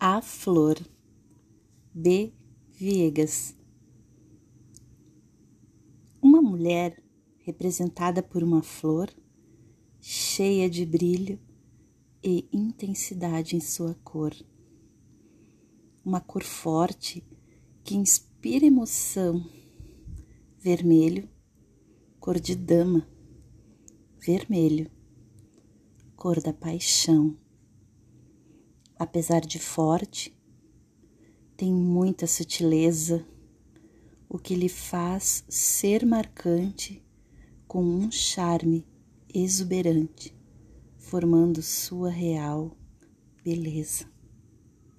A Flor, B. Viegas. Uma mulher representada por uma flor cheia de brilho e intensidade em sua cor. Uma cor forte que inspira emoção. Vermelho, cor de dama. Vermelho, cor da paixão apesar de forte, tem muita sutileza, o que lhe faz ser marcante com um charme exuberante, formando sua real beleza.